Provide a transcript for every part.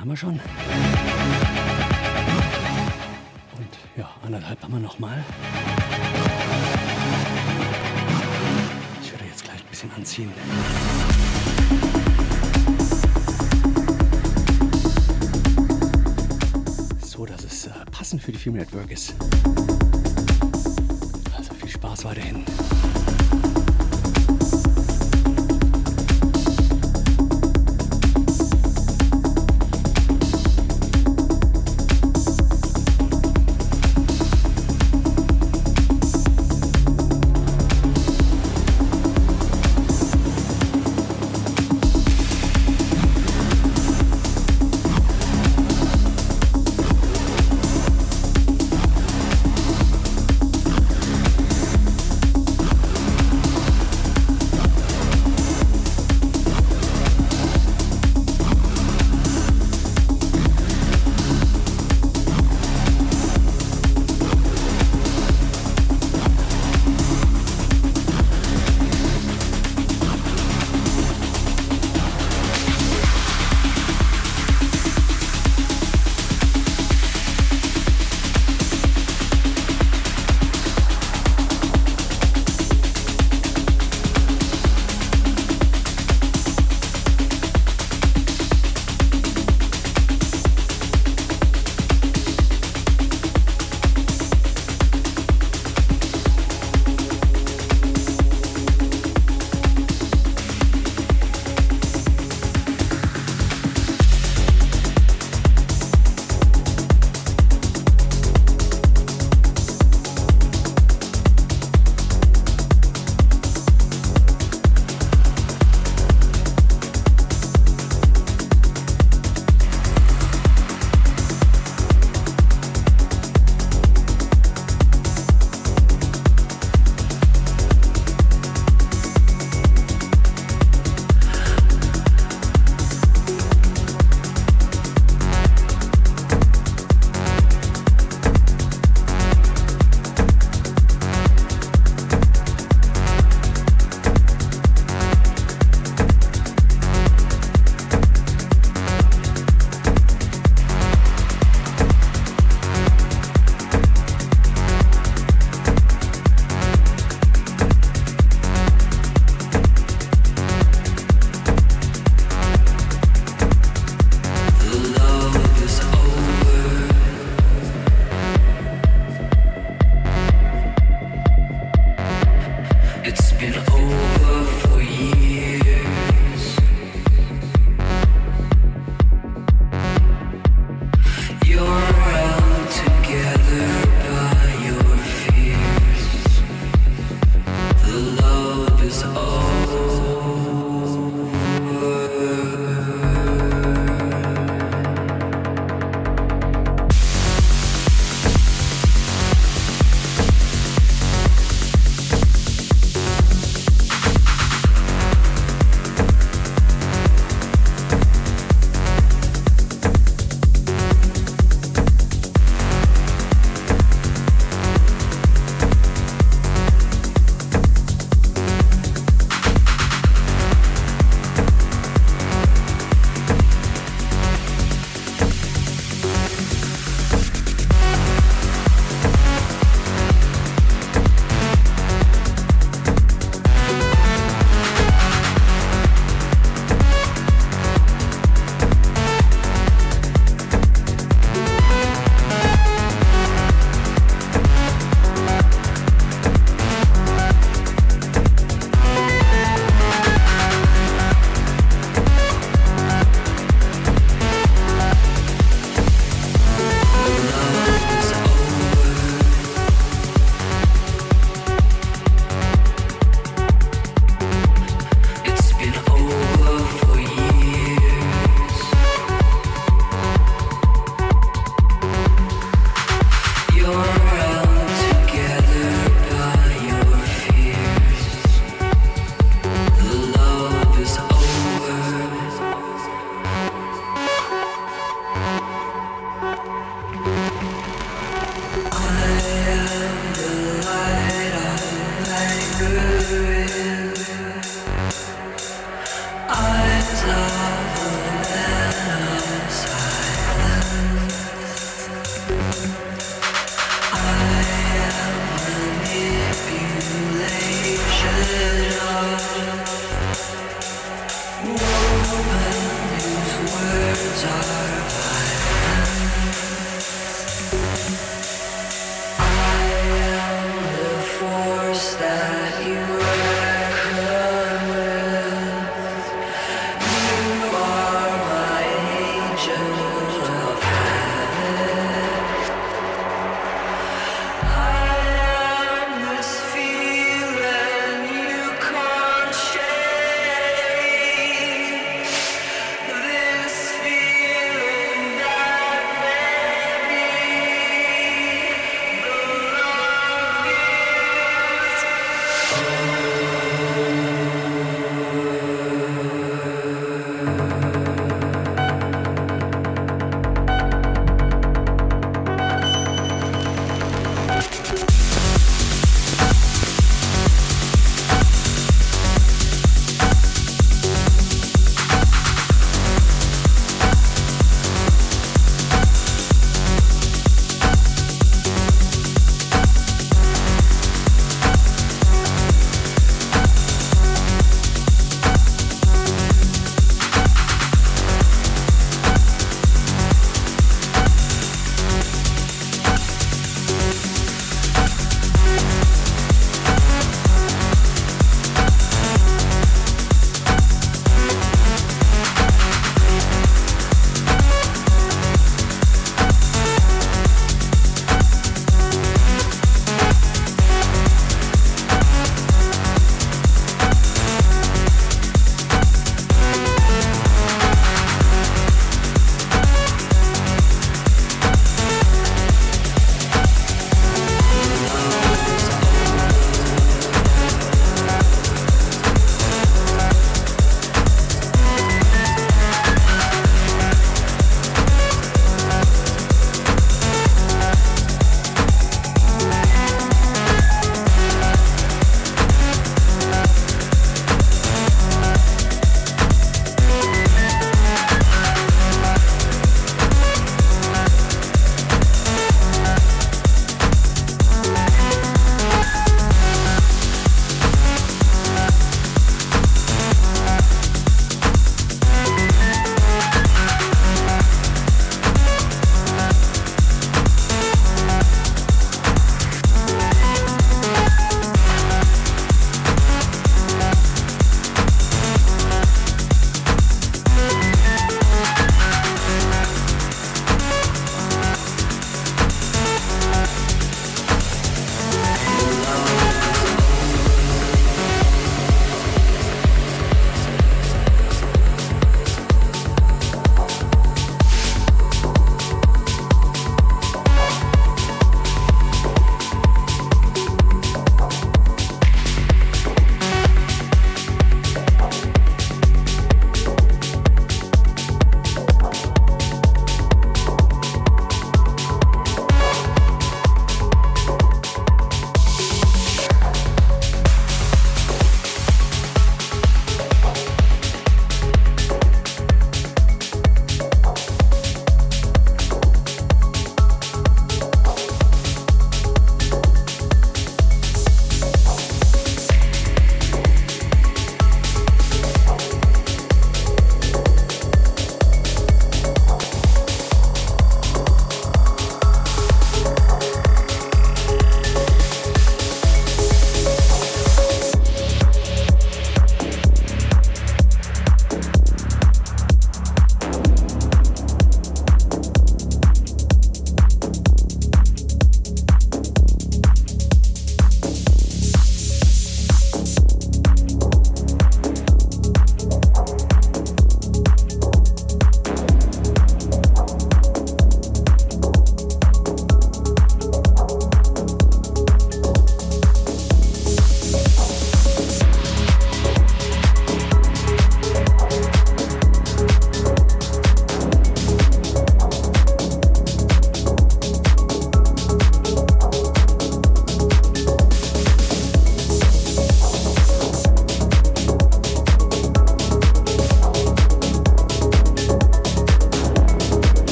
Stunden haben wir schon. Und ja, anderthalb haben wir noch mal. Ich werde jetzt gleich ein bisschen anziehen. So, dass es äh, passend für die Film Network ist. Also viel Spaß weiterhin.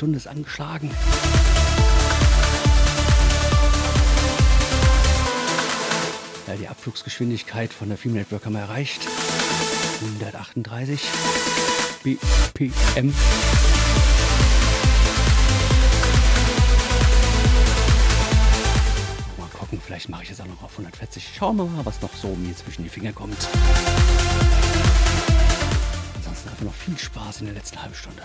Stunde ist angeschlagen. Ja, die Abflugsgeschwindigkeit von der Film Network haben wir erreicht. 138 BPM. Mal gucken, vielleicht mache ich es auch noch auf 140. Schauen wir mal, was noch so mir zwischen die Finger kommt. Ansonsten einfach noch viel Spaß in der letzten halben Stunde.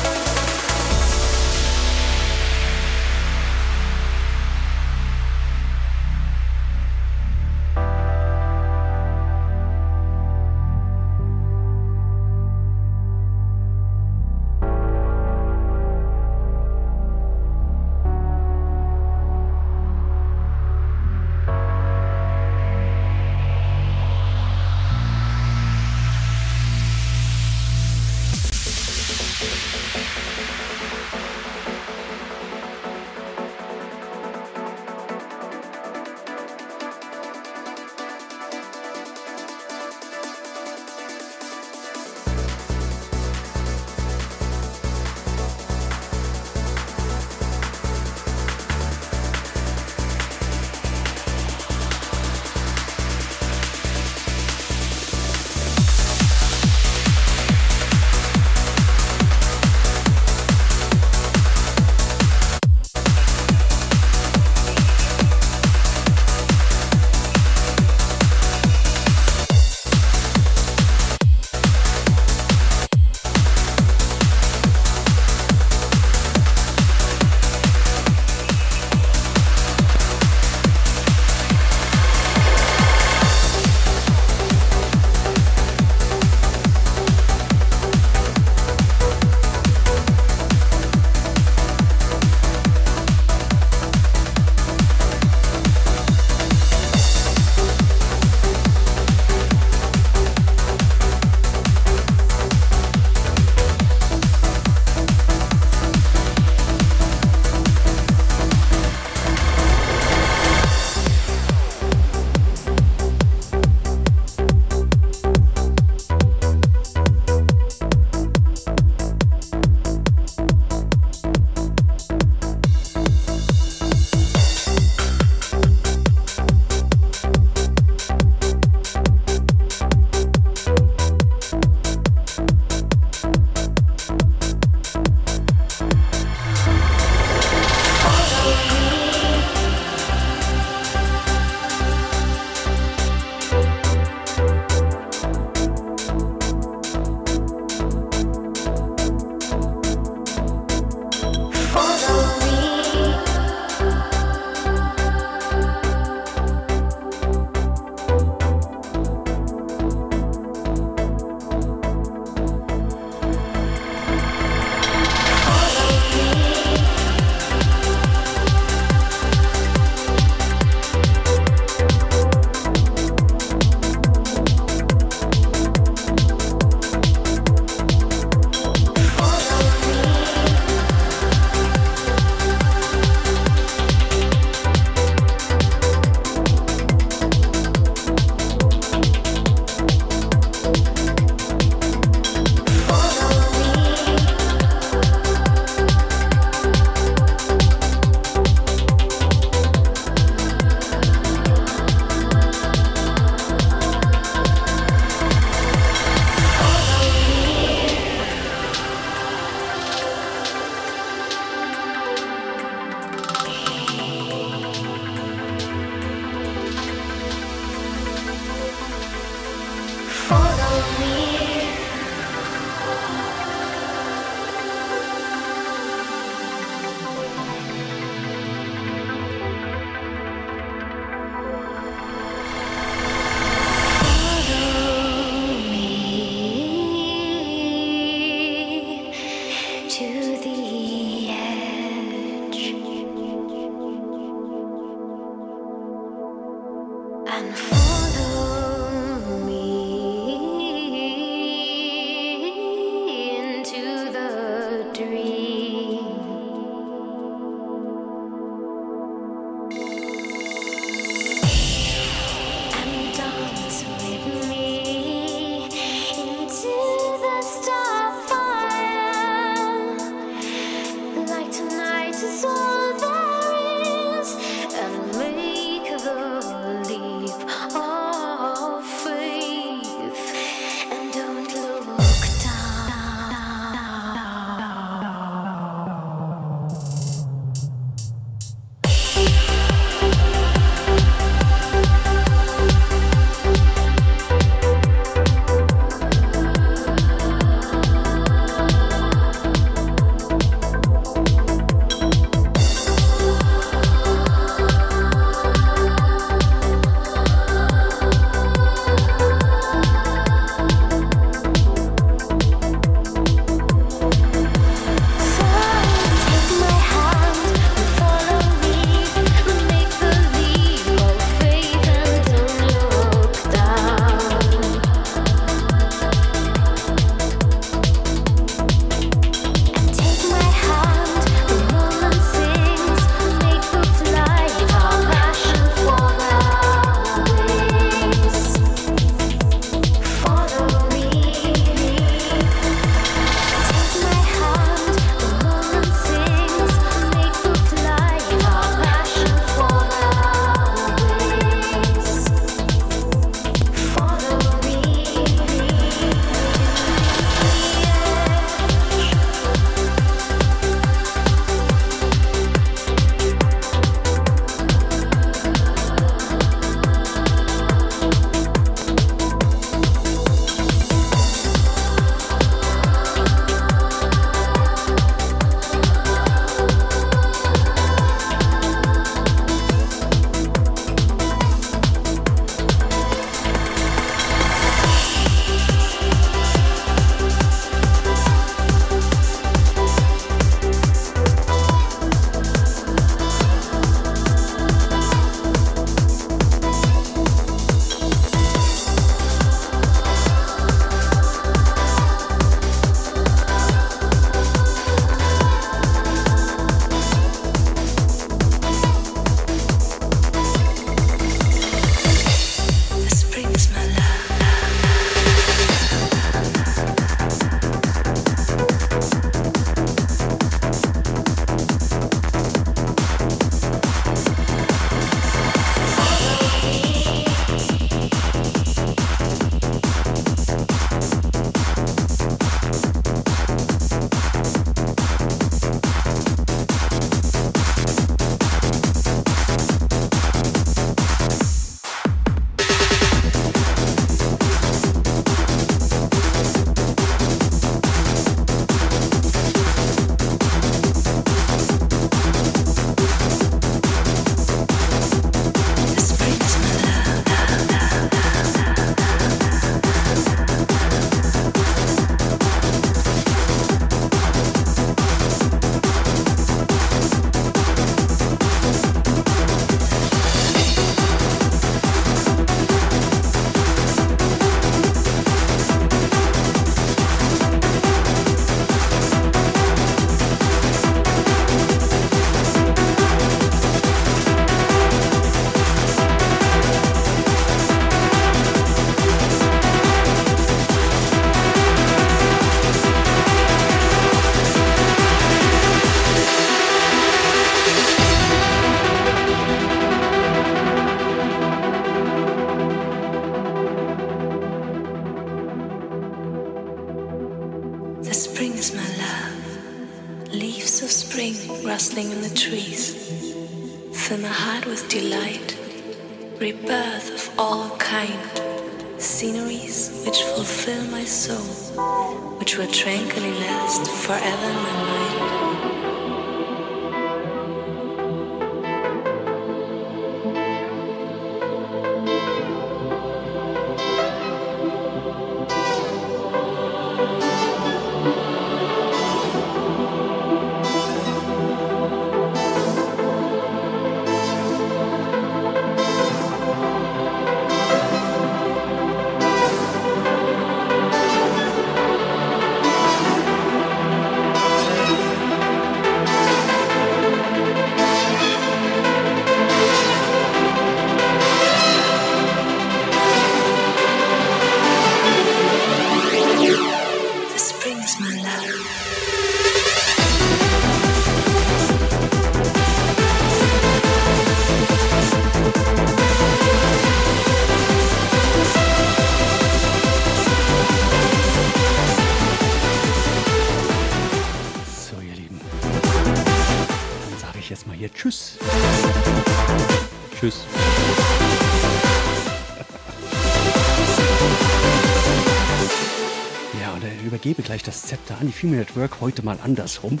Übergebe gleich das Zepter an die Female Network heute mal andersrum.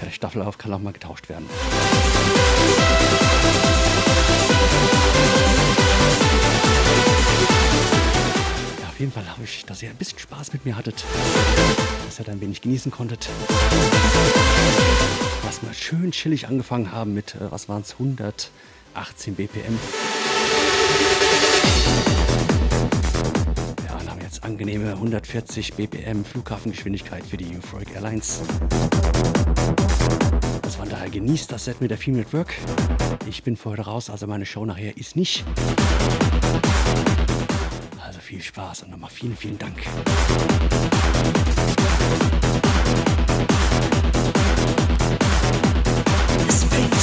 Ja, der Staffellauf kann auch mal getauscht werden. Ja, auf jeden Fall hoffe ich, dass ihr ein bisschen Spaß mit mir hattet, dass ihr dann ein wenig genießen konntet. Was wir schön chillig angefangen haben mit, äh, was waren es, 118 BPM. Angenehme 140 BPM Flughafengeschwindigkeit für die Euphoric Airlines. Das von daher genießt das Set mit der Female Network. Ich bin heute raus, also meine Show nachher ist nicht. Also viel Spaß und nochmal vielen, vielen Dank. The